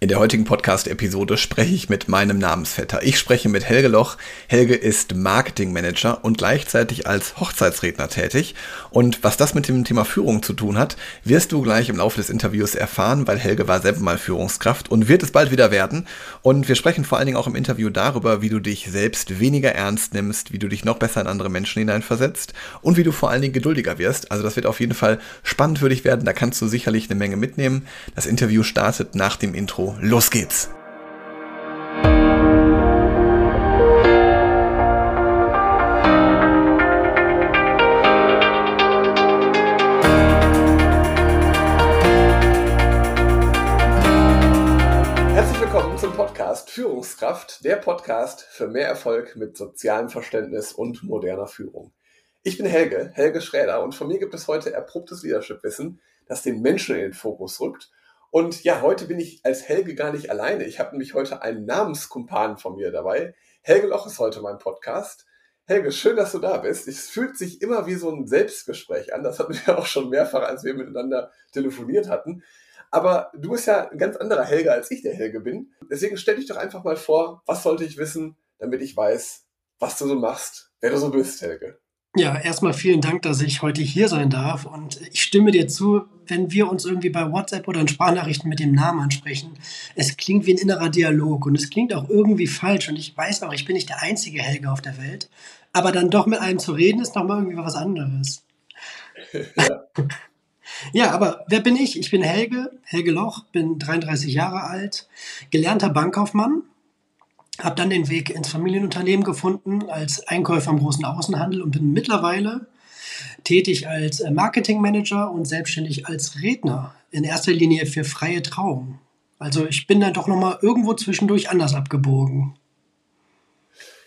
In der heutigen Podcast-Episode spreche ich mit meinem Namensvetter. Ich spreche mit Helge Loch. Helge ist Marketingmanager und gleichzeitig als Hochzeitsredner tätig. Und was das mit dem Thema Führung zu tun hat, wirst du gleich im Laufe des Interviews erfahren, weil Helge war selber mal Führungskraft und wird es bald wieder werden. Und wir sprechen vor allen Dingen auch im Interview darüber, wie du dich selbst weniger ernst nimmst, wie du dich noch besser in andere Menschen hineinversetzt und wie du vor allen Dingen geduldiger wirst. Also das wird auf jeden Fall spannend für dich werden. Da kannst du sicherlich eine Menge mitnehmen. Das Interview startet nach dem Intro los geht's. Herzlich willkommen zum Podcast Führungskraft, der Podcast für mehr Erfolg mit sozialem Verständnis und moderner Führung. Ich bin Helge, Helge Schräder und von mir gibt es heute erprobtes Leadership-Wissen, das den Menschen in den Fokus rückt und ja, heute bin ich als Helge gar nicht alleine. Ich habe nämlich heute einen Namenskumpan von mir dabei. Helge Loch ist heute mein Podcast. Helge, schön, dass du da bist. Es fühlt sich immer wie so ein Selbstgespräch an. Das hatten wir auch schon mehrfach, als wir miteinander telefoniert hatten. Aber du bist ja ein ganz anderer Helge, als ich der Helge bin. Deswegen stell dich doch einfach mal vor, was sollte ich wissen, damit ich weiß, was du so machst, wer du so bist, Helge. Ja, erstmal vielen Dank, dass ich heute hier sein darf. Und ich stimme dir zu, wenn wir uns irgendwie bei WhatsApp oder in Sprachnachrichten mit dem Namen ansprechen. Es klingt wie ein innerer Dialog und es klingt auch irgendwie falsch. Und ich weiß auch, ich bin nicht der einzige Helge auf der Welt. Aber dann doch mit einem zu reden, ist nochmal irgendwie was anderes. Ja. ja, aber wer bin ich? Ich bin Helge, Helge Loch, bin 33 Jahre alt, gelernter Bankkaufmann habe dann den Weg ins Familienunternehmen gefunden als Einkäufer im großen Außenhandel und bin mittlerweile tätig als äh, Marketingmanager und selbstständig als Redner, in erster Linie für freie Trauung. Also ich bin dann doch nochmal irgendwo zwischendurch anders abgebogen.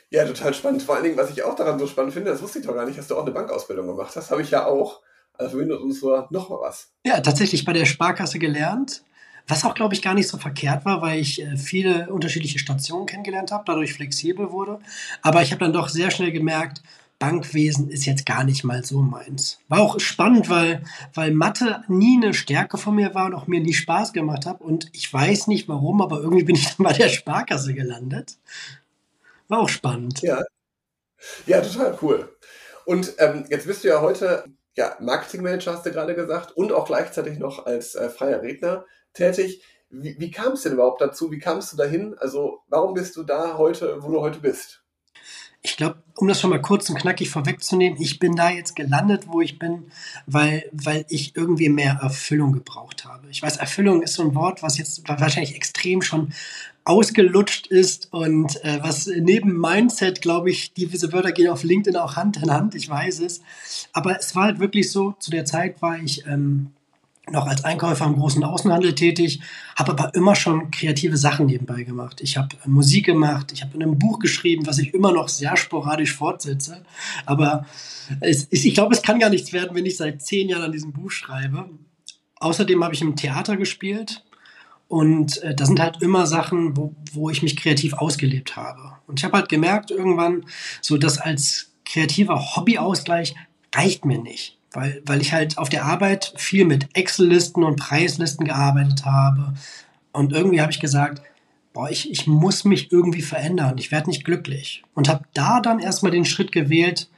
Ja, total spannend. Vor allen Dingen, was ich auch daran so spannend finde, das wusste ich doch gar nicht, dass du auch eine Bankausbildung gemacht hast. Habe ich ja auch. Also verbindet uns nur noch mal was. Ja, tatsächlich bei der Sparkasse gelernt. Was auch, glaube ich, gar nicht so verkehrt war, weil ich äh, viele unterschiedliche Stationen kennengelernt habe, dadurch flexibel wurde. Aber ich habe dann doch sehr schnell gemerkt, Bankwesen ist jetzt gar nicht mal so meins. War auch spannend, weil, weil Mathe nie eine Stärke von mir war und auch mir nie Spaß gemacht hat. Und ich weiß nicht warum, aber irgendwie bin ich dann bei der Sparkasse gelandet. War auch spannend. Ja, ja total cool. Und ähm, jetzt bist du ja heute ja, Marketingmanager, hast du gerade gesagt, und auch gleichzeitig noch als äh, freier Redner tätig. Wie, wie kam es denn überhaupt dazu? Wie kamst du dahin? Also, warum bist du da heute, wo du heute bist? Ich glaube, um das schon mal kurz und knackig vorwegzunehmen, ich bin da jetzt gelandet, wo ich bin, weil, weil ich irgendwie mehr Erfüllung gebraucht habe. Ich weiß, Erfüllung ist so ein Wort, was jetzt wahrscheinlich extrem schon ausgelutscht ist und äh, was neben Mindset, glaube ich, diese Wörter gehen auf LinkedIn auch Hand in Hand, ich weiß es. Aber es war halt wirklich so, zu der Zeit war ich ähm, noch als Einkäufer im großen Außenhandel tätig, habe aber immer schon kreative Sachen nebenbei gemacht. Ich habe äh, Musik gemacht, ich habe ein Buch geschrieben, was ich immer noch sehr sporadisch fortsetze. Aber es, ich glaube, es kann gar nichts werden, wenn ich seit zehn Jahren an diesem Buch schreibe. Außerdem habe ich im Theater gespielt und äh, da sind halt immer Sachen, wo, wo ich mich kreativ ausgelebt habe. Und ich habe halt gemerkt irgendwann, so dass als kreativer Hobbyausgleich reicht mir nicht weil, weil ich halt auf der Arbeit viel mit Excel-Listen und Preislisten gearbeitet habe. Und irgendwie habe ich gesagt, boah, ich, ich muss mich irgendwie verändern, ich werde nicht glücklich. Und habe da dann erstmal den Schritt gewählt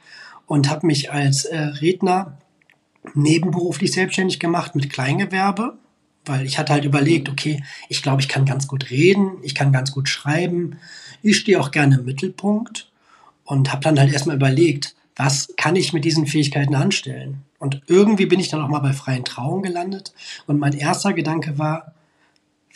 und habe mich als äh, Redner nebenberuflich selbstständig gemacht mit Kleingewerbe, weil ich hatte halt überlegt, okay, ich glaube, ich kann ganz gut reden, ich kann ganz gut schreiben, ich stehe auch gerne im Mittelpunkt und habe dann halt erstmal überlegt, was kann ich mit diesen Fähigkeiten anstellen? Und irgendwie bin ich dann auch mal bei freien Trauungen gelandet. Und mein erster Gedanke war,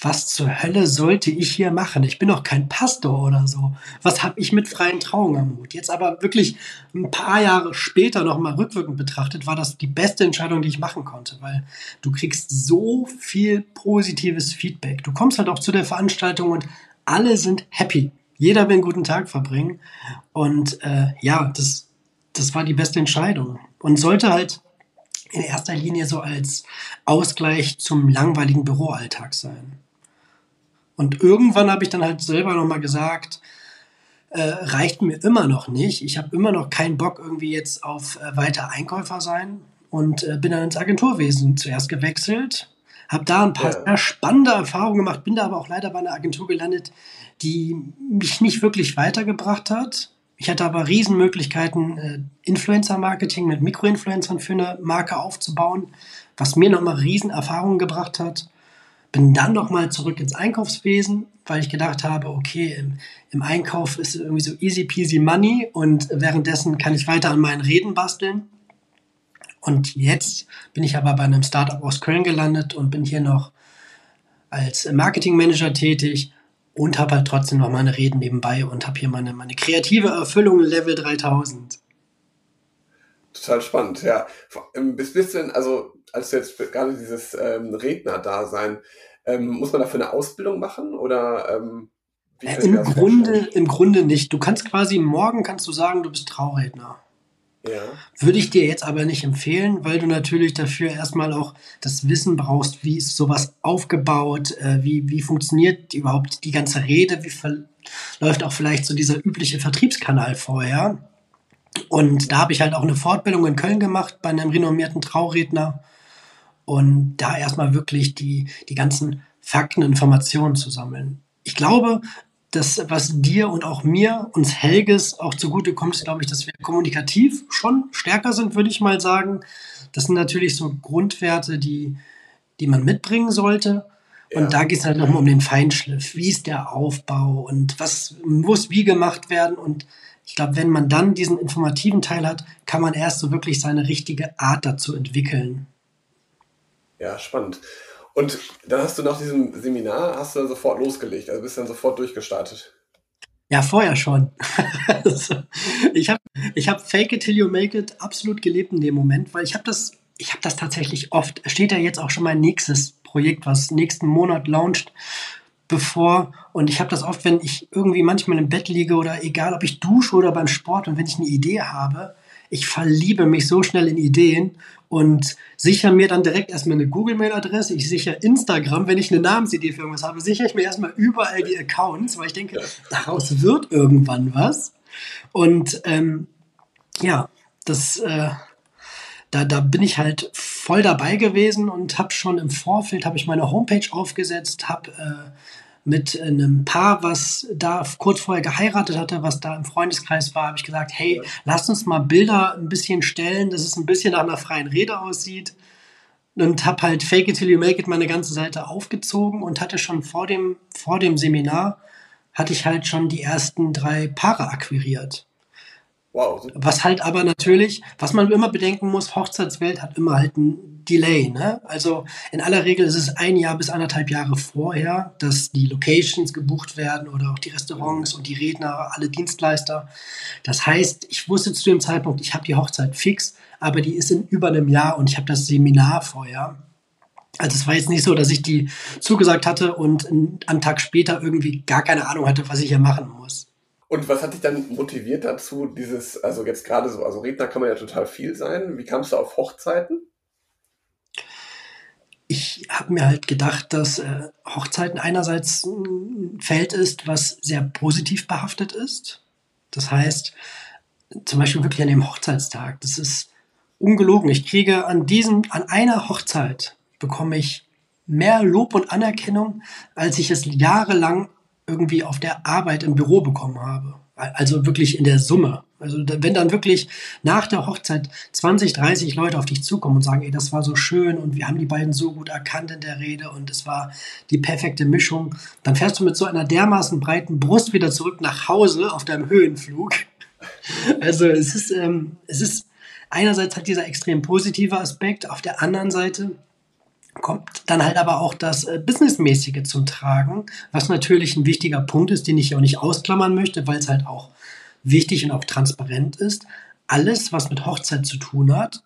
was zur Hölle sollte ich hier machen? Ich bin doch kein Pastor oder so. Was habe ich mit freien Trauungen am Hut? Jetzt aber wirklich ein paar Jahre später noch mal rückwirkend betrachtet, war das die beste Entscheidung, die ich machen konnte, weil du kriegst so viel positives Feedback. Du kommst halt auch zu der Veranstaltung und alle sind happy. Jeder will einen guten Tag verbringen. Und äh, ja, das das war die beste Entscheidung. Und sollte halt in erster Linie so als Ausgleich zum langweiligen Büroalltag sein. Und irgendwann habe ich dann halt selber nochmal gesagt, äh, reicht mir immer noch nicht. Ich habe immer noch keinen Bock irgendwie jetzt auf äh, weiter Einkäufer sein und äh, bin dann ins Agenturwesen zuerst gewechselt, habe da ein paar ja. sehr spannende Erfahrungen gemacht, bin da aber auch leider bei einer Agentur gelandet, die mich nicht wirklich weitergebracht hat. Ich hatte aber Riesenmöglichkeiten, äh, Influencer-Marketing mit Mikroinfluencern für eine Marke aufzubauen, was mir nochmal Riesenerfahrungen gebracht hat. Bin dann nochmal zurück ins Einkaufswesen, weil ich gedacht habe, okay, im, im Einkauf ist irgendwie so easy peasy money und währenddessen kann ich weiter an meinen Reden basteln. Und jetzt bin ich aber bei einem Startup aus Köln gelandet und bin hier noch als Marketingmanager tätig und habe halt trotzdem noch meine Reden nebenbei und habe hier meine, meine kreative Erfüllung Level 3000. Total spannend, ja. Bis bist du denn, also als du jetzt gerade dieses ähm, Redner-Dasein, ähm, muss man dafür eine Ausbildung machen oder ähm, äh, Im Grunde, Im Grunde nicht. Du kannst quasi morgen kannst du sagen, du bist Trauredner. Ja. Würde ich dir jetzt aber nicht empfehlen, weil du natürlich dafür erstmal auch das Wissen brauchst, wie ist sowas aufgebaut, äh, wie, wie funktioniert überhaupt die ganze Rede, wie läuft auch vielleicht so dieser übliche Vertriebskanal vorher. Und da habe ich halt auch eine Fortbildung in Köln gemacht bei einem renommierten Trauredner und da erstmal wirklich die, die ganzen Fakten, Informationen zu sammeln. Ich glaube, das, was dir und auch mir, uns Helges auch zugute kommt, ist, glaube ich, dass wir kommunikativ schon stärker sind, würde ich mal sagen. Das sind natürlich so Grundwerte, die, die man mitbringen sollte. Und ja. da geht es halt nochmal um den Feinschliff. Wie ist der Aufbau und was muss wie gemacht werden? Und ich glaube, wenn man dann diesen informativen Teil hat, kann man erst so wirklich seine richtige Art dazu entwickeln. Ja, spannend. Und dann hast du nach diesem Seminar, hast du dann sofort losgelegt, also bist dann sofort durchgestartet. Ja, vorher schon. ich habe ich hab Fake it till you make it absolut gelebt in dem Moment, weil ich habe das, habe das tatsächlich oft. Steht ja jetzt auch schon mein nächstes Projekt, was nächsten Monat launcht, bevor. Und ich habe das oft, wenn ich irgendwie manchmal im Bett liege oder egal, ob ich dusche oder beim Sport und wenn ich eine Idee habe, ich verliebe mich so schnell in Ideen und sichere mir dann direkt erstmal eine Google-Mail-Adresse. Ich sichere Instagram, wenn ich eine Namensidee für irgendwas habe, sichere ich mir erstmal überall die Accounts, weil ich denke, daraus wird irgendwann was. Und ähm, ja, das, äh, da, da bin ich halt voll dabei gewesen und habe schon im Vorfeld habe ich meine Homepage aufgesetzt, habe äh, mit einem Paar, was da kurz vorher geheiratet hatte, was da im Freundeskreis war, habe ich gesagt, hey, ja. lasst uns mal Bilder ein bisschen stellen, dass es ein bisschen nach einer freien Rede aussieht. Und habe halt Fake it till you make it meine ganze Seite aufgezogen und hatte schon vor dem, vor dem Seminar, hatte ich halt schon die ersten drei Paare akquiriert. Wow. Was halt aber natürlich, was man immer bedenken muss, Hochzeitswelt hat immer halt ein Delay. Ne? Also in aller Regel ist es ein Jahr bis anderthalb Jahre vorher, dass die Locations gebucht werden oder auch die Restaurants und die Redner, alle Dienstleister. Das heißt, ich wusste zu dem Zeitpunkt, ich habe die Hochzeit fix, aber die ist in über einem Jahr und ich habe das Seminar vorher. Also es war jetzt nicht so, dass ich die zugesagt hatte und einen Tag später irgendwie gar keine Ahnung hatte, was ich hier machen muss. Und was hat dich dann motiviert dazu, dieses, also jetzt gerade so, also Redner kann man ja total viel sein. Wie kamst du auf Hochzeiten? Ich habe mir halt gedacht, dass äh, Hochzeiten einerseits ein Feld ist, was sehr positiv behaftet ist. Das heißt, zum Beispiel wirklich an dem Hochzeitstag. Das ist ungelogen. Ich kriege an diesem, an einer Hochzeit bekomme ich mehr Lob und Anerkennung, als ich es jahrelang irgendwie auf der Arbeit im Büro bekommen habe. Also wirklich in der Summe. Also wenn dann wirklich nach der Hochzeit 20, 30 Leute auf dich zukommen und sagen, ey, das war so schön und wir haben die beiden so gut erkannt in der Rede und es war die perfekte Mischung, dann fährst du mit so einer dermaßen breiten Brust wieder zurück nach Hause auf deinem Höhenflug. Also es ist, ähm, es ist einerseits hat dieser extrem positive Aspekt, auf der anderen Seite kommt dann halt aber auch das äh, Businessmäßige zum Tragen, was natürlich ein wichtiger Punkt ist, den ich auch nicht ausklammern möchte, weil es halt auch wichtig und auch transparent ist. Alles, was mit Hochzeit zu tun hat,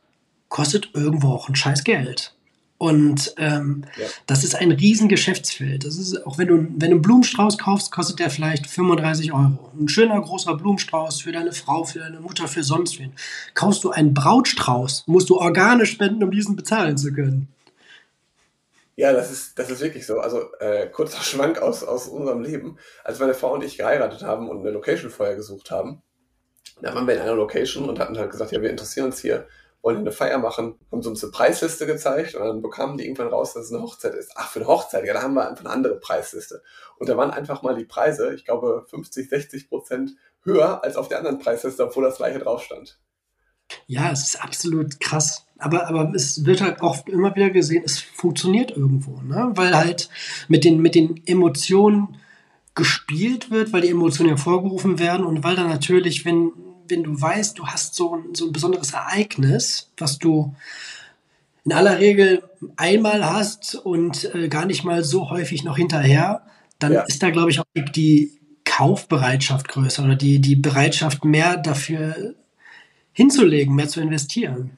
kostet irgendwo auch ein scheiß Geld. Und ähm, ja. das ist ein riesen Geschäftsfeld. Das ist, auch wenn du, wenn du einen Blumenstrauß kaufst, kostet der vielleicht 35 Euro. Ein schöner großer Blumenstrauß für deine Frau, für deine Mutter, für sonst wen. Kaufst du einen Brautstrauß, musst du Organe spenden, um diesen bezahlen zu können. Ja, das ist, das ist wirklich so. Also äh, kurzer Schwank aus, aus unserem Leben. Als meine Frau und ich geheiratet haben und eine Location vorher gesucht haben, da waren wir in einer Location und hatten halt gesagt, ja, wir interessieren uns hier wollen eine Feier machen, haben sie uns eine Preisliste gezeigt und dann bekamen die irgendwann raus, dass es eine Hochzeit ist. Ach, für eine Hochzeit, ja, da haben wir einfach eine andere Preisliste. Und da waren einfach mal die Preise, ich glaube 50, 60 Prozent höher als auf der anderen Preisliste, obwohl das gleiche drauf stand. Ja, es ist absolut krass. Aber, aber es wird halt auch immer wieder gesehen, es funktioniert irgendwo, ne? Weil halt mit den, mit den Emotionen gespielt wird, weil die Emotionen hervorgerufen werden und weil dann natürlich, wenn, wenn du weißt, du hast so ein, so ein besonderes Ereignis, was du in aller Regel einmal hast und äh, gar nicht mal so häufig noch hinterher, dann ja. ist da, glaube ich, auch die, die Kaufbereitschaft größer oder die, die Bereitschaft mehr dafür hinzulegen, mehr zu investieren.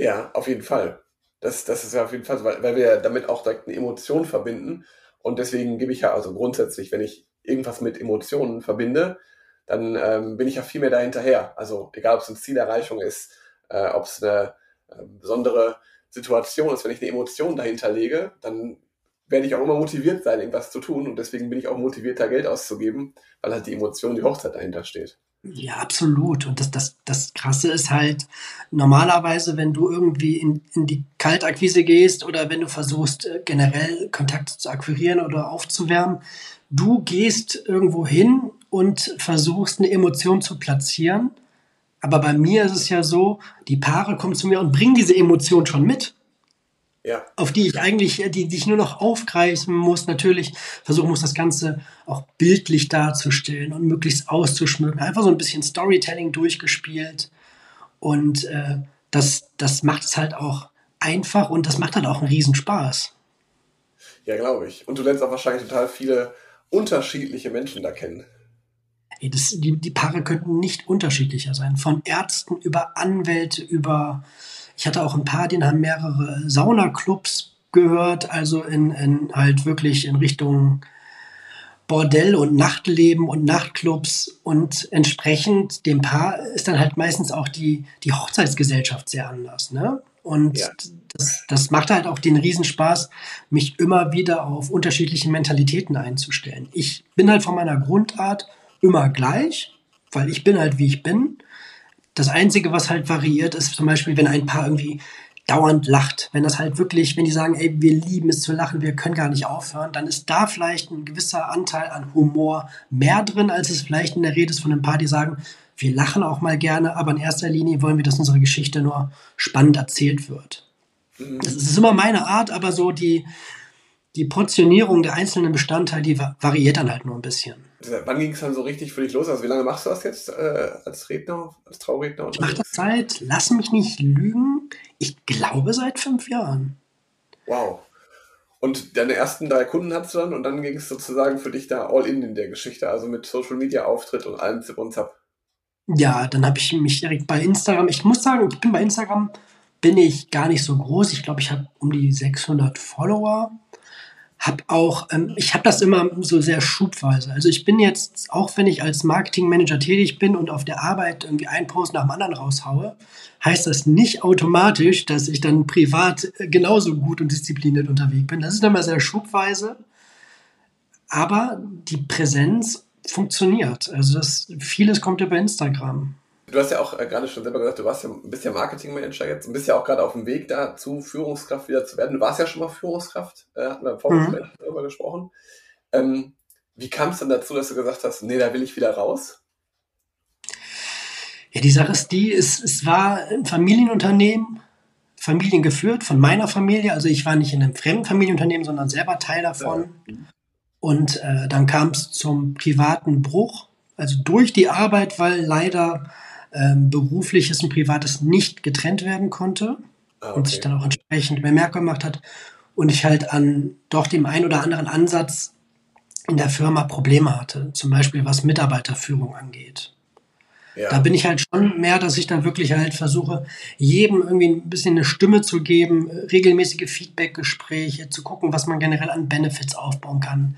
Ja, auf jeden Fall. Das, das ist ja auf jeden Fall, weil, weil wir damit auch direkt eine Emotion verbinden. Und deswegen gebe ich ja also grundsätzlich, wenn ich irgendwas mit Emotionen verbinde, dann ähm, bin ich ja viel mehr dahinterher. Also egal, ob es eine Zielerreichung ist, äh, ob es eine äh, besondere Situation ist, wenn ich eine Emotion dahinter lege, dann werde ich auch immer motiviert sein, irgendwas zu tun. Und deswegen bin ich auch motiviert, da Geld auszugeben, weil halt die Emotion, die Hochzeit dahinter steht. Ja, absolut. Und das, das, das Krasse ist halt, normalerweise, wenn du irgendwie in, in die Kaltakquise gehst oder wenn du versuchst, äh, generell Kontakte zu akquirieren oder aufzuwärmen, du gehst irgendwo hin und versuchst eine Emotion zu platzieren. Aber bei mir ist es ja so, die Paare kommen zu mir und bringen diese Emotion schon mit ja. auf die ich eigentlich, die, die ich nur noch aufgreifen muss, natürlich versuchen muss, das Ganze auch bildlich darzustellen und möglichst auszuschmücken. Einfach so ein bisschen Storytelling durchgespielt. Und äh, das, das macht es halt auch einfach und das macht halt auch einen Riesenspaß. Ja, glaube ich. Und du lernst auch wahrscheinlich total viele unterschiedliche Menschen da kennen. Das, die, die Paare könnten nicht unterschiedlicher sein. Von Ärzten über Anwälte, über ich hatte auch ein paar, die haben mehrere Saunaclubs gehört, also in, in halt wirklich in Richtung Bordell und Nachtleben und Nachtclubs und entsprechend dem Paar ist dann halt meistens auch die, die Hochzeitsgesellschaft sehr anders. Ne? Und ja. das, das macht halt auch den Riesenspaß, mich immer wieder auf unterschiedliche Mentalitäten einzustellen. Ich bin halt von meiner Grundart immer gleich, weil ich bin halt wie ich bin. Das Einzige, was halt variiert, ist zum Beispiel, wenn ein Paar irgendwie dauernd lacht. Wenn das halt wirklich, wenn die sagen, ey, wir lieben es zu lachen, wir können gar nicht aufhören, dann ist da vielleicht ein gewisser Anteil an Humor mehr drin, als es vielleicht in der Rede ist von einem Paar, die sagen, wir lachen auch mal gerne, aber in erster Linie wollen wir, dass unsere Geschichte nur spannend erzählt wird. Mhm. Das ist immer meine Art, aber so die, die Portionierung der einzelnen Bestandteile, die variiert dann halt nur ein bisschen. Wann ging es dann so richtig für dich los? Also wie lange machst du das jetzt äh, als Redner, als Trauredner? Ich mache das seit, lass mich nicht lügen, ich glaube seit fünf Jahren. Wow. Und deine ersten drei Kunden hattest du dann und dann ging es sozusagen für dich da all in in der Geschichte, also mit Social Media Auftritt und allem Zip und Zap. Ja, dann habe ich mich direkt bei Instagram, ich muss sagen, ich bin bei Instagram, bin ich gar nicht so groß. Ich glaube, ich habe um die 600 Follower habe auch, ähm, ich habe das immer so sehr schubweise. Also ich bin jetzt, auch wenn ich als Marketingmanager tätig bin und auf der Arbeit irgendwie einen Post nach dem anderen raushaue, heißt das nicht automatisch, dass ich dann privat genauso gut und diszipliniert unterwegs bin. Das ist immer sehr schubweise. Aber die Präsenz funktioniert. Also das, vieles kommt über Instagram. Du hast ja auch äh, gerade schon selber gesagt, du warst ja, bist ja Marketingmanager jetzt und bist ja auch gerade auf dem Weg dazu, Führungskraft wieder zu werden. Du warst ja schon mal Führungskraft, äh, hatten wir im Vorgespräch mhm. darüber gesprochen. Ähm, wie kam es denn dazu, dass du gesagt hast, nee, da will ich wieder raus? Ja, die Sache ist die, es, es war ein Familienunternehmen, familiengeführt von meiner Familie. Also ich war nicht in einem fremden Familienunternehmen, sondern selber Teil davon. Ja. Und äh, dann kam es zum privaten Bruch, also durch die Arbeit, weil leider ähm, berufliches und privates nicht getrennt werden konnte ah, okay. und sich dann auch entsprechend bemerkbar gemacht hat und ich halt an doch dem einen oder anderen Ansatz in der Firma Probleme hatte, zum Beispiel was Mitarbeiterführung angeht. Ja. Da bin ich halt schon mehr, dass ich da wirklich halt versuche, jedem irgendwie ein bisschen eine Stimme zu geben, regelmäßige Feedbackgespräche, zu gucken, was man generell an Benefits aufbauen kann.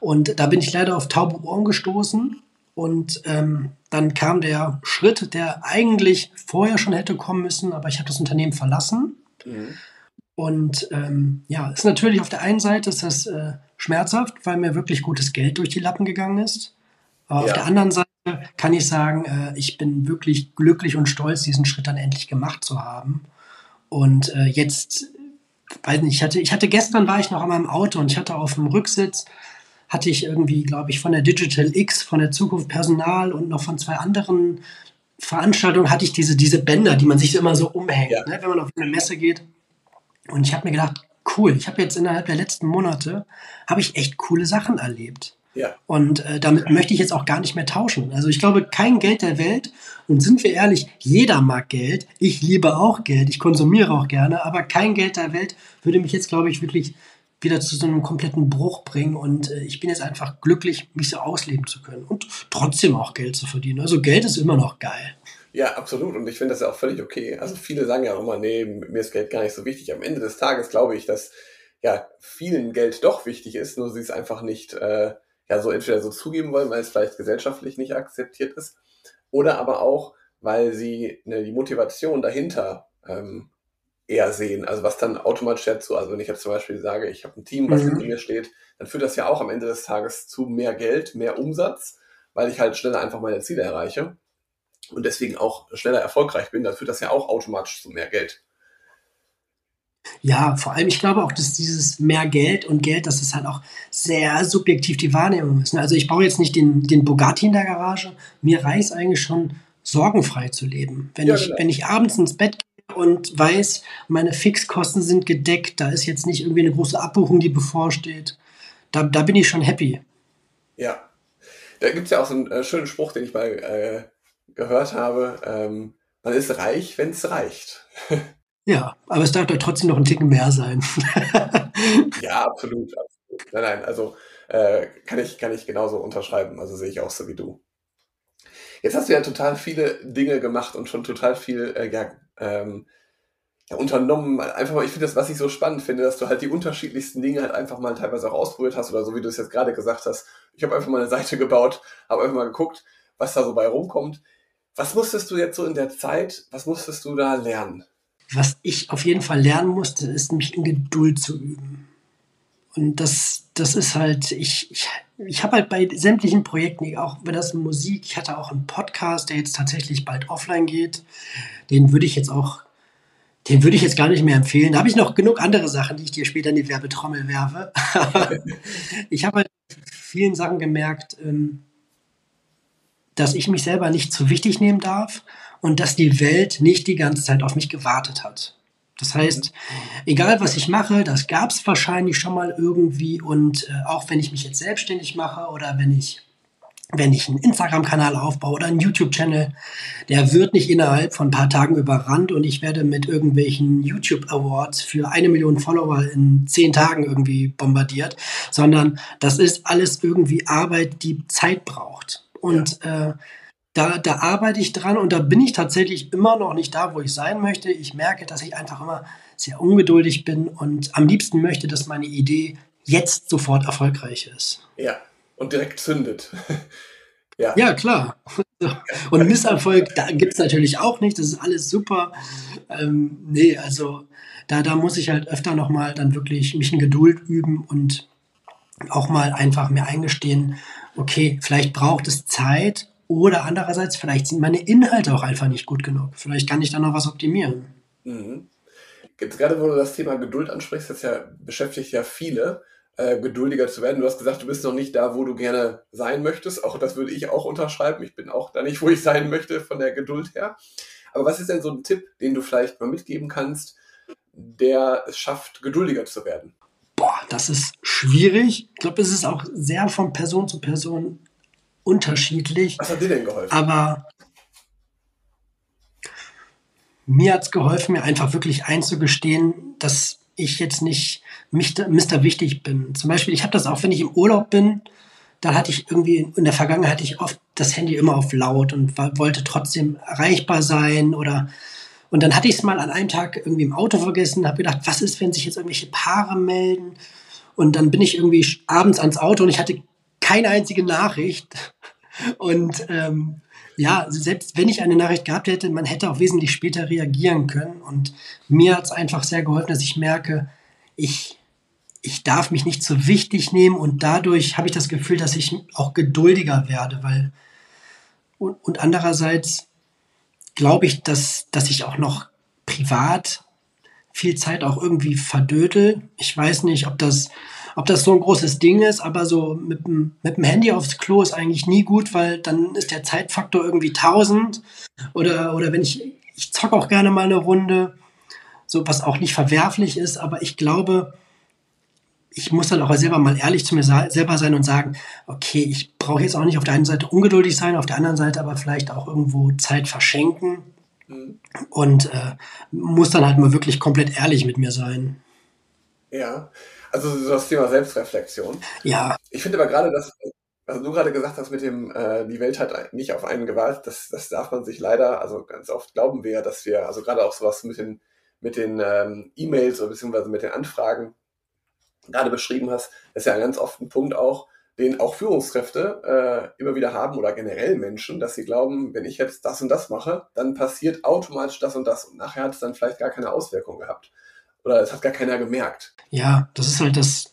Und da bin ich leider auf taube Ohren gestoßen und ähm, dann kam der Schritt, der eigentlich vorher schon hätte kommen müssen, aber ich habe das Unternehmen verlassen. Mhm. Und ähm, ja, ist natürlich auf der einen Seite ist das äh, schmerzhaft, weil mir wirklich gutes Geld durch die Lappen gegangen ist. Aber ja. auf der anderen Seite kann ich sagen, äh, ich bin wirklich glücklich und stolz, diesen Schritt dann endlich gemacht zu haben. Und äh, jetzt, weiß nicht, ich hatte, ich hatte gestern war ich noch an meinem Auto und ich hatte auf dem Rücksitz hatte ich irgendwie, glaube ich, von der Digital X, von der Zukunft Personal und noch von zwei anderen Veranstaltungen hatte ich diese, diese Bänder, die man sich immer so umhängt, ja. ne, wenn man auf eine Messe geht. Und ich habe mir gedacht, cool, ich habe jetzt innerhalb der letzten Monate, habe ich echt coole Sachen erlebt. Ja. Und äh, damit möchte ich jetzt auch gar nicht mehr tauschen. Also ich glaube, kein Geld der Welt. Und sind wir ehrlich, jeder mag Geld. Ich liebe auch Geld. Ich konsumiere auch gerne. Aber kein Geld der Welt würde mich jetzt, glaube ich, wirklich wieder zu so einem kompletten Bruch bringen. Und äh, ich bin jetzt einfach glücklich, mich so ausleben zu können und trotzdem auch Geld zu verdienen. Also Geld ist immer noch geil. Ja, absolut. Und ich finde das ja auch völlig okay. Also viele sagen ja auch immer, nee, mir ist Geld gar nicht so wichtig. Am Ende des Tages glaube ich, dass ja vielen Geld doch wichtig ist, nur sie es einfach nicht äh, ja so entweder so zugeben wollen, weil es vielleicht gesellschaftlich nicht akzeptiert ist, oder aber auch, weil sie ne, die Motivation dahinter ähm, eher sehen. Also was dann automatisch dazu, also wenn ich jetzt zum Beispiel sage, ich habe ein Team, was mhm. hinter mir steht, dann führt das ja auch am Ende des Tages zu mehr Geld, mehr Umsatz, weil ich halt schneller einfach meine Ziele erreiche und deswegen auch schneller erfolgreich bin, dann führt das ja auch automatisch zu mehr Geld. Ja, vor allem, ich glaube auch, dass dieses mehr Geld und Geld, dass es halt auch sehr subjektiv die Wahrnehmung ist. Ne? Also ich baue jetzt nicht den, den Bugatti in der Garage. Mir reicht es eigentlich schon, sorgenfrei zu leben. Wenn, ja, ich, genau. wenn ich abends ins Bett gehe und weiß, meine Fixkosten sind gedeckt, da ist jetzt nicht irgendwie eine große Abbuchung, die bevorsteht, da, da bin ich schon happy. Ja, da gibt es ja auch so einen äh, schönen Spruch, den ich mal äh, gehört habe. Ähm, man ist reich, wenn es reicht. Ja, aber es darf doch trotzdem noch ein Ticken mehr sein. ja, absolut, absolut. Nein, nein, also äh, kann, ich, kann ich genauso unterschreiben. Also sehe ich auch so wie du. Jetzt hast du ja total viele Dinge gemacht und schon total viel äh, ja, ähm, ja, unternommen. Einfach mal, ich finde das, was ich so spannend finde, dass du halt die unterschiedlichsten Dinge halt einfach mal teilweise auch ausprobiert hast oder so, wie du es jetzt gerade gesagt hast. Ich habe einfach mal eine Seite gebaut, habe einfach mal geguckt, was da so bei rumkommt. Was musstest du jetzt so in der Zeit, was musstest du da lernen? Was ich auf jeden Fall lernen musste, ist mich in Geduld zu üben. Und das, das ist halt, ich, ich, ich habe halt bei sämtlichen Projekten, auch bei das Musik, ich hatte auch einen Podcast, der jetzt tatsächlich bald offline geht. Den würde ich jetzt auch, den würde ich jetzt gar nicht mehr empfehlen. Da habe ich noch genug andere Sachen, die ich dir später in die Werbetrommel werfe. ich habe halt vielen Sachen gemerkt, ähm, dass ich mich selber nicht zu wichtig nehmen darf und dass die Welt nicht die ganze Zeit auf mich gewartet hat. Das heißt, egal was ich mache, das gab es wahrscheinlich schon mal irgendwie und äh, auch wenn ich mich jetzt selbstständig mache oder wenn ich wenn ich einen Instagram-Kanal aufbaue oder einen YouTube-Channel, der wird nicht innerhalb von ein paar Tagen überrannt und ich werde mit irgendwelchen YouTube-Awards für eine Million Follower in zehn Tagen irgendwie bombardiert, sondern das ist alles irgendwie Arbeit, die Zeit braucht. Und ja. äh, da, da arbeite ich dran und da bin ich tatsächlich immer noch nicht da, wo ich sein möchte. Ich merke, dass ich einfach immer sehr ungeduldig bin und am liebsten möchte, dass meine Idee jetzt sofort erfolgreich ist. Ja, und direkt zündet. ja. ja, klar. Und Misserfolg, da gibt es natürlich auch nicht. Das ist alles super. Ähm, nee, also da, da muss ich halt öfter nochmal dann wirklich mich in Geduld üben und auch mal einfach mir eingestehen, okay, vielleicht braucht es Zeit, oder andererseits, vielleicht sind meine Inhalte auch einfach nicht gut genug. Vielleicht kann ich da noch was optimieren. Mhm. Jetzt gerade, wo du das Thema Geduld ansprichst, das ja, beschäftigt ja viele, äh, geduldiger zu werden. Du hast gesagt, du bist noch nicht da, wo du gerne sein möchtest. Auch das würde ich auch unterschreiben. Ich bin auch da nicht, wo ich sein möchte von der Geduld her. Aber was ist denn so ein Tipp, den du vielleicht mal mitgeben kannst, der es schafft, geduldiger zu werden? Boah, das ist schwierig. Ich glaube, es ist auch sehr von Person zu Person unterschiedlich. Was hat dir denn geholfen? Aber mir hat es geholfen, mir einfach wirklich einzugestehen, dass ich jetzt nicht Mr. Wichtig bin. Zum Beispiel, ich habe das auch, wenn ich im Urlaub bin, da hatte ich irgendwie, in der Vergangenheit hatte ich oft das Handy immer auf laut und war, wollte trotzdem erreichbar sein oder und dann hatte ich es mal an einem Tag irgendwie im Auto vergessen, habe gedacht, was ist, wenn sich jetzt irgendwelche Paare melden? Und dann bin ich irgendwie abends ans Auto und ich hatte keine einzige Nachricht. Und ähm, ja, selbst wenn ich eine Nachricht gehabt hätte, man hätte auch wesentlich später reagieren können. Und mir hat es einfach sehr geholfen, dass ich merke, ich, ich darf mich nicht so wichtig nehmen und dadurch habe ich das Gefühl, dass ich auch geduldiger werde, weil Und, und andererseits glaube ich, dass, dass ich auch noch privat viel Zeit auch irgendwie verdödel. Ich weiß nicht, ob das, ob das so ein großes Ding ist, aber so mit dem, mit dem Handy aufs Klo ist eigentlich nie gut, weil dann ist der Zeitfaktor irgendwie 1000. Oder, oder wenn ich, ich zocke auch gerne mal eine Runde, so was auch nicht verwerflich ist, aber ich glaube, ich muss dann auch selber mal ehrlich zu mir selber sein und sagen, okay, ich brauche jetzt auch nicht auf der einen Seite ungeduldig sein, auf der anderen Seite aber vielleicht auch irgendwo Zeit verschenken mhm. und äh, muss dann halt mal wirklich komplett ehrlich mit mir sein. Ja, also das Thema Selbstreflexion. Ja. Ich finde aber gerade, dass also du gerade gesagt hast mit dem, äh, die Welt hat nicht auf einen gewartet, das, das darf man sich leider, also ganz oft glauben wir ja, dass wir, also gerade auch sowas mit den, mit den ähm, E-Mails oder beziehungsweise mit den Anfragen, gerade beschrieben hast, ist ja ganz oft ein Punkt auch, den auch Führungskräfte äh, immer wieder haben oder generell Menschen, dass sie glauben, wenn ich jetzt das und das mache, dann passiert automatisch das und das und nachher hat es dann vielleicht gar keine Auswirkung gehabt oder es hat gar keiner gemerkt. Ja, das ist halt das,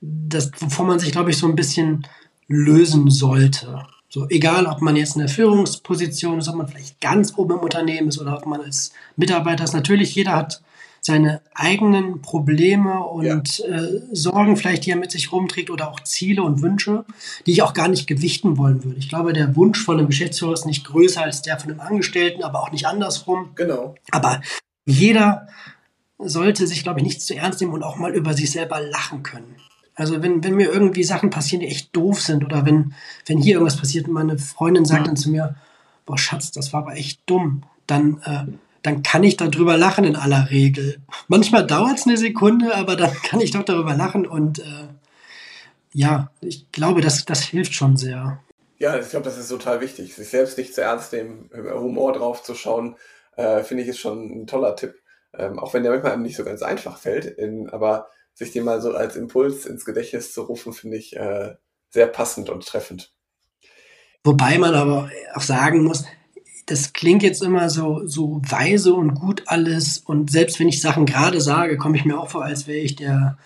das wovon man sich, glaube ich, so ein bisschen lösen sollte. So, egal, ob man jetzt in der Führungsposition ist, ob man vielleicht ganz oben im Unternehmen ist oder ob man als Mitarbeiter ist. Natürlich, jeder hat seine eigenen Probleme und ja. äh, Sorgen vielleicht, die er mit sich rumträgt oder auch Ziele und Wünsche, die ich auch gar nicht gewichten wollen würde. Ich glaube, der Wunsch von einem Geschäftsführer ist nicht größer als der von einem Angestellten, aber auch nicht andersrum. Genau. Aber jeder sollte sich, glaube ich, nicht zu ernst nehmen und auch mal über sich selber lachen können. Also wenn, wenn mir irgendwie Sachen passieren, die echt doof sind oder wenn, wenn hier irgendwas passiert und meine Freundin sagt ja. dann zu mir, boah Schatz, das war aber echt dumm, dann äh, dann kann ich darüber lachen in aller Regel. Manchmal dauert es eine Sekunde, aber dann kann ich doch darüber lachen und äh, ja, ich glaube, das, das hilft schon sehr. Ja, ich glaube, das ist total wichtig, sich selbst nicht zu ernst nehmen, Humor drauf zu schauen, äh, finde ich ist schon ein toller Tipp. Ähm, auch wenn der manchmal einem nicht so ganz einfach fällt, in, aber sich den mal so als Impuls ins Gedächtnis zu rufen, finde ich äh, sehr passend und treffend. Wobei man aber auch sagen muss, das klingt jetzt immer so, so weise und gut alles. Und selbst wenn ich Sachen gerade sage, komme ich mir auch vor, als wäre ich der,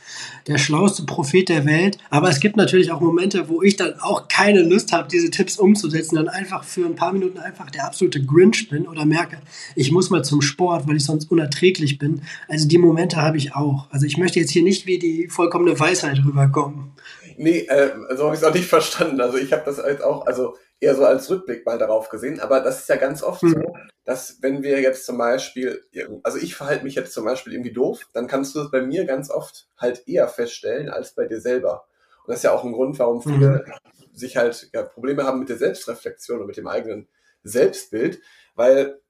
der schlauste Prophet der Welt. Aber es gibt natürlich auch Momente, wo ich dann auch keine Lust habe, diese Tipps umzusetzen, dann einfach für ein paar Minuten einfach der absolute Grinch bin oder merke, ich muss mal zum Sport, weil ich sonst unerträglich bin. Also die Momente habe ich auch. Also ich möchte jetzt hier nicht wie die vollkommene Weisheit rüberkommen. Nee, äh, so habe ich es auch nicht verstanden. Also ich habe das jetzt auch, also eher so als Rückblick mal darauf gesehen. Aber das ist ja ganz oft mhm. so, dass wenn wir jetzt zum Beispiel, also ich verhalte mich jetzt zum Beispiel irgendwie doof, dann kannst du es bei mir ganz oft halt eher feststellen als bei dir selber. Und das ist ja auch ein Grund, warum viele mhm. sich halt ja, Probleme haben mit der Selbstreflexion und mit dem eigenen Selbstbild, weil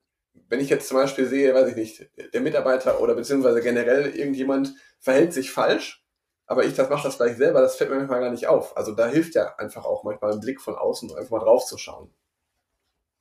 wenn ich jetzt zum Beispiel sehe, weiß ich nicht, der Mitarbeiter oder beziehungsweise generell irgendjemand verhält sich falsch, aber ich das mache das gleich selber, das fällt mir manchmal gar nicht auf. Also da hilft ja einfach auch manchmal ein Blick von außen, einfach mal drauf zu schauen.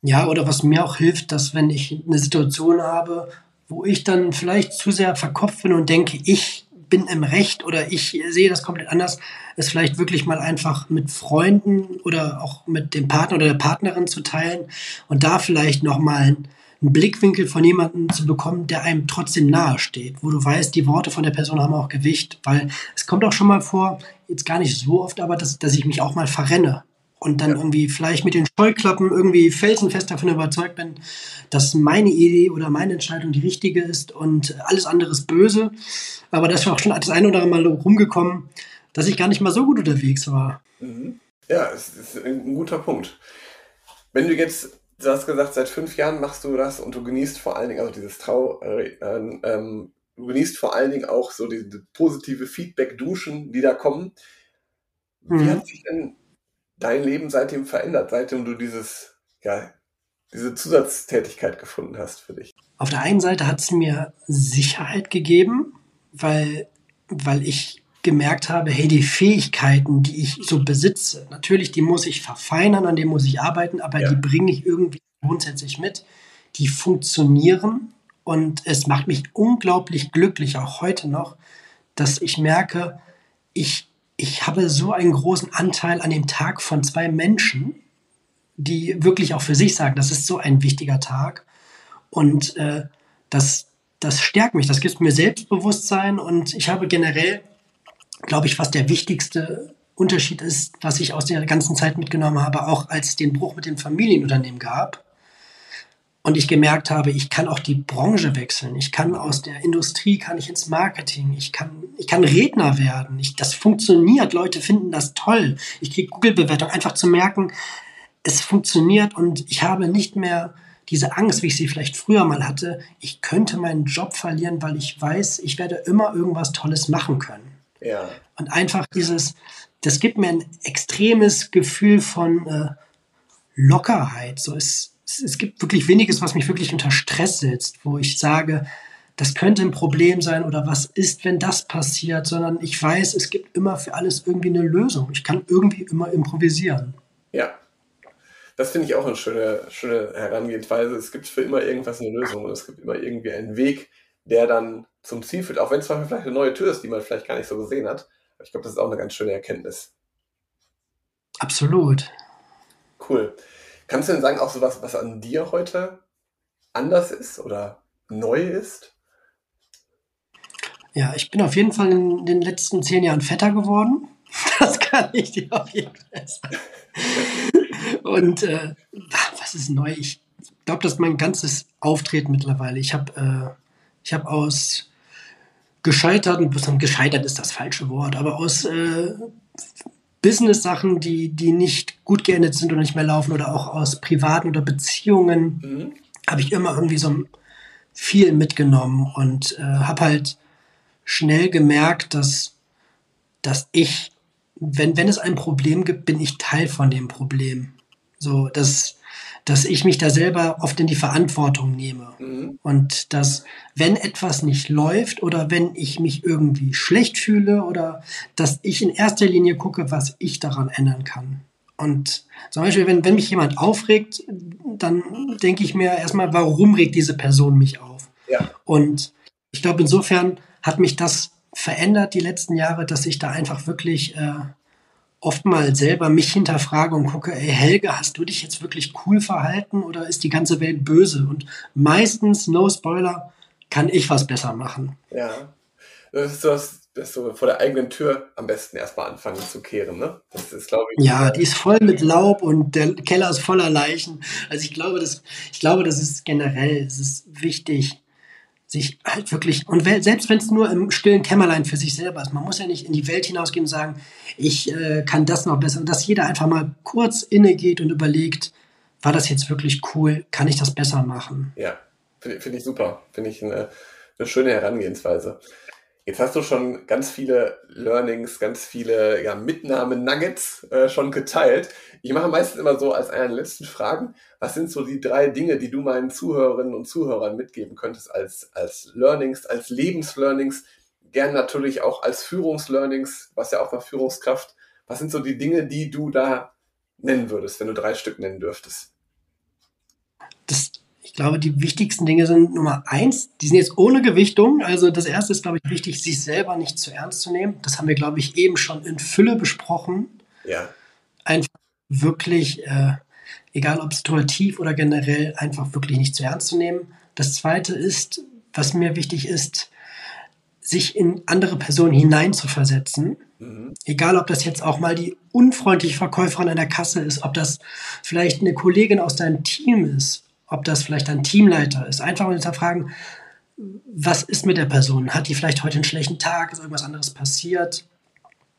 Ja, oder was mir auch hilft, dass wenn ich eine Situation habe, wo ich dann vielleicht zu sehr verkopft bin und denke, ich bin im Recht oder ich sehe das komplett anders, es vielleicht wirklich mal einfach mit Freunden oder auch mit dem Partner oder der Partnerin zu teilen und da vielleicht nochmal einen Blickwinkel von jemandem zu bekommen, der einem trotzdem nahe steht, wo du weißt, die Worte von der Person haben auch Gewicht, weil es kommt auch schon mal vor, jetzt gar nicht so oft, aber dass, dass ich mich auch mal verrenne und dann ja. irgendwie vielleicht mit den Scheuklappen irgendwie felsenfest davon überzeugt bin, dass meine Idee oder meine Entscheidung die richtige ist und alles andere ist böse. Aber das war auch schon das eine oder andere Mal rumgekommen, dass ich gar nicht mal so gut unterwegs war. Mhm. Ja, es ist ein guter Punkt. Wenn du jetzt du hast gesagt, seit fünf Jahren machst du das und du genießt vor allen Dingen, also dieses Trau, äh, ähm, du genießt vor allen Dingen auch so diese positive Feedback-Duschen, die da kommen. Wie mhm. hat sich denn dein Leben seitdem verändert, seitdem du dieses, ja, diese Zusatztätigkeit gefunden hast für dich? Auf der einen Seite hat es mir Sicherheit gegeben, weil, weil ich gemerkt habe, hey, die Fähigkeiten, die ich so besitze, natürlich, die muss ich verfeinern, an denen muss ich arbeiten, aber ja. die bringe ich irgendwie grundsätzlich mit. Die funktionieren und es macht mich unglaublich glücklich, auch heute noch, dass ich merke, ich, ich habe so einen großen Anteil an dem Tag von zwei Menschen, die wirklich auch für sich sagen, das ist so ein wichtiger Tag. Und äh, das, das stärkt mich, das gibt mir Selbstbewusstsein und ich habe generell glaube ich, fast der wichtigste Unterschied ist, was ich aus der ganzen Zeit mitgenommen habe, auch als es den Bruch mit dem Familienunternehmen gab und ich gemerkt habe, ich kann auch die Branche wechseln. Ich kann aus der Industrie, kann ich ins Marketing, ich kann, ich kann Redner werden. Ich, das funktioniert, Leute finden das toll. Ich kriege Google-Bewertung, einfach zu merken, es funktioniert und ich habe nicht mehr diese Angst, wie ich sie vielleicht früher mal hatte, ich könnte meinen Job verlieren, weil ich weiß, ich werde immer irgendwas Tolles machen können. Ja. Und einfach dieses, das gibt mir ein extremes Gefühl von äh, Lockerheit. So es, es gibt wirklich weniges, was mich wirklich unter Stress setzt, wo ich sage, das könnte ein Problem sein oder was ist, wenn das passiert, sondern ich weiß, es gibt immer für alles irgendwie eine Lösung. Ich kann irgendwie immer improvisieren. Ja, das finde ich auch eine schöne, schöne Herangehensweise. Es gibt für immer irgendwas eine Lösung und es gibt immer irgendwie einen Weg, der dann zum Ziel führt, auch wenn es vielleicht eine neue Tür ist, die man vielleicht gar nicht so gesehen hat. Aber ich glaube, das ist auch eine ganz schöne Erkenntnis. Absolut. Cool. Kannst du denn sagen, auch so was, was an dir heute anders ist oder neu ist? Ja, ich bin auf jeden Fall in den letzten zehn Jahren fetter geworden. Das kann ich dir auf jeden Fall sagen. Und äh, was ist neu? Ich glaube, das ist mein ganzes Auftreten mittlerweile. Ich habe äh, ich hab aus gescheiterten, gescheitert ist das falsche Wort, aber aus äh, Business-Sachen, die, die nicht gut geendet sind und nicht mehr laufen oder auch aus privaten oder Beziehungen, mhm. habe ich immer irgendwie so viel mitgenommen und äh, habe halt schnell gemerkt, dass, dass ich wenn, wenn es ein Problem gibt, bin ich Teil von dem Problem. So, dass, dass ich mich da selber oft in die Verantwortung nehme. Mhm. Und dass, wenn etwas nicht läuft oder wenn ich mich irgendwie schlecht fühle oder dass ich in erster Linie gucke, was ich daran ändern kann. Und zum Beispiel, wenn, wenn mich jemand aufregt, dann denke ich mir erstmal, warum regt diese Person mich auf? Ja. Und ich glaube, insofern hat mich das verändert die letzten Jahre, dass ich da einfach wirklich äh, oft mal selber mich hinterfrage und gucke, ey Helge, hast du dich jetzt wirklich cool verhalten oder ist die ganze Welt böse? Und meistens, no Spoiler, kann ich was besser machen. Ja, das ist so, das so vor der eigenen Tür am besten erstmal anfangen zu kehren, ne? Das ist, glaube ich. Ja, die ist voll mit Laub und der Keller ist voller Leichen. Also ich glaube, das, ich glaube, das ist generell, es ist wichtig, sich halt wirklich, und selbst wenn es nur im stillen Kämmerlein für sich selber ist, man muss ja nicht in die Welt hinausgehen und sagen, ich äh, kann das noch besser, dass jeder einfach mal kurz innegeht und überlegt, war das jetzt wirklich cool, kann ich das besser machen? Ja, finde find ich super, finde ich eine, eine schöne Herangehensweise. Jetzt hast du schon ganz viele Learnings, ganz viele ja, Mitnahme-Nuggets äh, schon geteilt. Ich mache meistens immer so als eine der letzten Fragen, was sind so die drei Dinge, die du meinen Zuhörerinnen und Zuhörern mitgeben könntest als, als Learnings, als Lebenslearnings, gern natürlich auch als Führungslearnings, was ja auch mal Führungskraft. Was sind so die Dinge, die du da nennen würdest, wenn du drei Stück nennen dürftest? Das ich glaube, die wichtigsten Dinge sind Nummer eins, die sind jetzt ohne Gewichtung. Also das erste ist, glaube ich, wichtig, sich selber nicht zu ernst zu nehmen. Das haben wir, glaube ich, eben schon in Fülle besprochen. Ja. Einfach wirklich, äh, egal ob situativ oder generell, einfach wirklich nicht zu ernst zu nehmen. Das zweite ist, was mir wichtig ist, sich in andere Personen hineinzuversetzen. Mhm. Egal, ob das jetzt auch mal die unfreundliche Verkäuferin an der Kasse ist, ob das vielleicht eine Kollegin aus deinem Team ist, ob das vielleicht ein Teamleiter ist. Einfach mal hinterfragen, was ist mit der Person? Hat die vielleicht heute einen schlechten Tag? Ist irgendwas anderes passiert?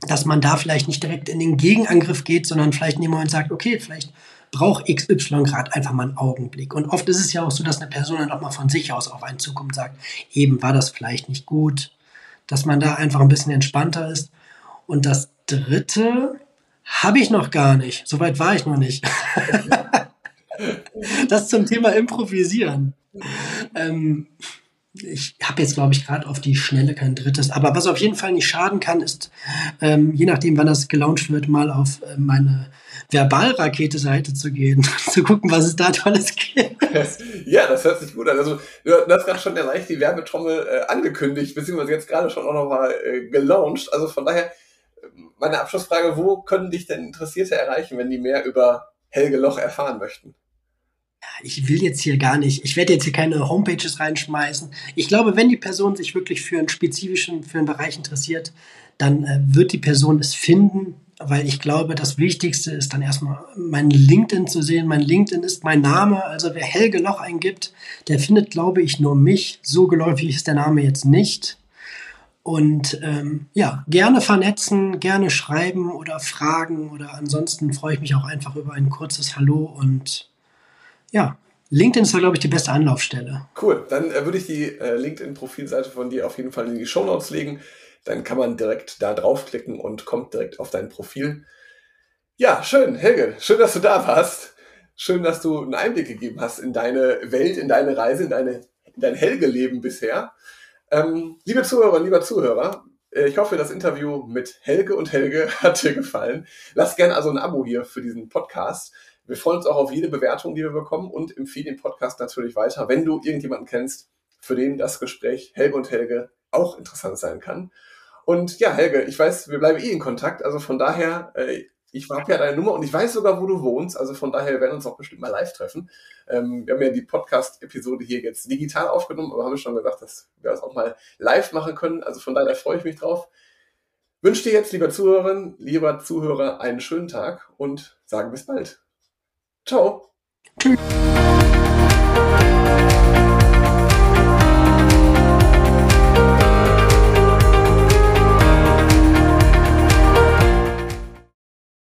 Dass man da vielleicht nicht direkt in den Gegenangriff geht, sondern vielleicht in dem Moment sagt, okay, vielleicht braucht XY gerade einfach mal einen Augenblick. Und oft ist es ja auch so, dass eine Person dann auch mal von sich aus auf einen zukommt und sagt, eben war das vielleicht nicht gut, dass man da einfach ein bisschen entspannter ist. Und das Dritte habe ich noch gar nicht. Soweit war ich noch nicht. das zum Thema Improvisieren. Ähm, ich habe jetzt, glaube ich, gerade auf die Schnelle kein drittes. Aber was auf jeden Fall nicht schaden kann, ist, ähm, je nachdem, wann das gelauncht wird, mal auf äh, meine Verbalrakete-Seite zu gehen, zu gucken, was es da Tolles gibt. Ja, das hört sich gut an. Also, du hast gerade schon leicht die Werbetrommel äh, angekündigt, beziehungsweise jetzt gerade schon auch nochmal äh, gelauncht. Also von daher, meine Abschlussfrage, wo können dich denn Interessierte erreichen, wenn die mehr über Helge Loch erfahren möchten? Ich will jetzt hier gar nicht, ich werde jetzt hier keine Homepages reinschmeißen. Ich glaube, wenn die Person sich wirklich für einen spezifischen, für einen Bereich interessiert, dann äh, wird die Person es finden. weil ich glaube, das Wichtigste ist dann erstmal mein LinkedIn zu sehen. Mein LinkedIn ist mein Name. Also wer Helge Loch eingibt, der findet, glaube ich, nur mich. So geläufig ist der Name jetzt nicht. Und ähm, ja, gerne vernetzen, gerne schreiben oder fragen oder ansonsten freue ich mich auch einfach über ein kurzes Hallo und ja, LinkedIn ist da, glaube ich, die beste Anlaufstelle. Cool, dann äh, würde ich die äh, LinkedIn-Profilseite von dir auf jeden Fall in die Show Notes legen. Dann kann man direkt da draufklicken und kommt direkt auf dein Profil. Ja, schön, Helge, schön, dass du da warst. Schön, dass du einen Einblick gegeben hast in deine Welt, in deine Reise, in, deine, in dein Helge-Leben bisher. Ähm, liebe Zuhörer, lieber Zuhörer, äh, ich hoffe, das Interview mit Helge und Helge hat dir gefallen. Lass gerne also ein Abo hier für diesen Podcast. Wir freuen uns auch auf jede Bewertung, die wir bekommen und empfehlen den Podcast natürlich weiter, wenn du irgendjemanden kennst, für den das Gespräch Helge und Helge auch interessant sein kann. Und ja, Helge, ich weiß, wir bleiben eh in Kontakt, also von daher, äh, ich habe ja deine Nummer und ich weiß sogar, wo du wohnst. Also von daher wir werden uns auch bestimmt mal live treffen. Ähm, wir haben ja die Podcast-Episode hier jetzt digital aufgenommen, aber haben schon gesagt, dass wir das auch mal live machen können. Also von daher freue ich mich drauf. Wünsche dir jetzt, lieber Zuhörerin, lieber Zuhörer, einen schönen Tag und sage bis bald. Ciao. Tschüss.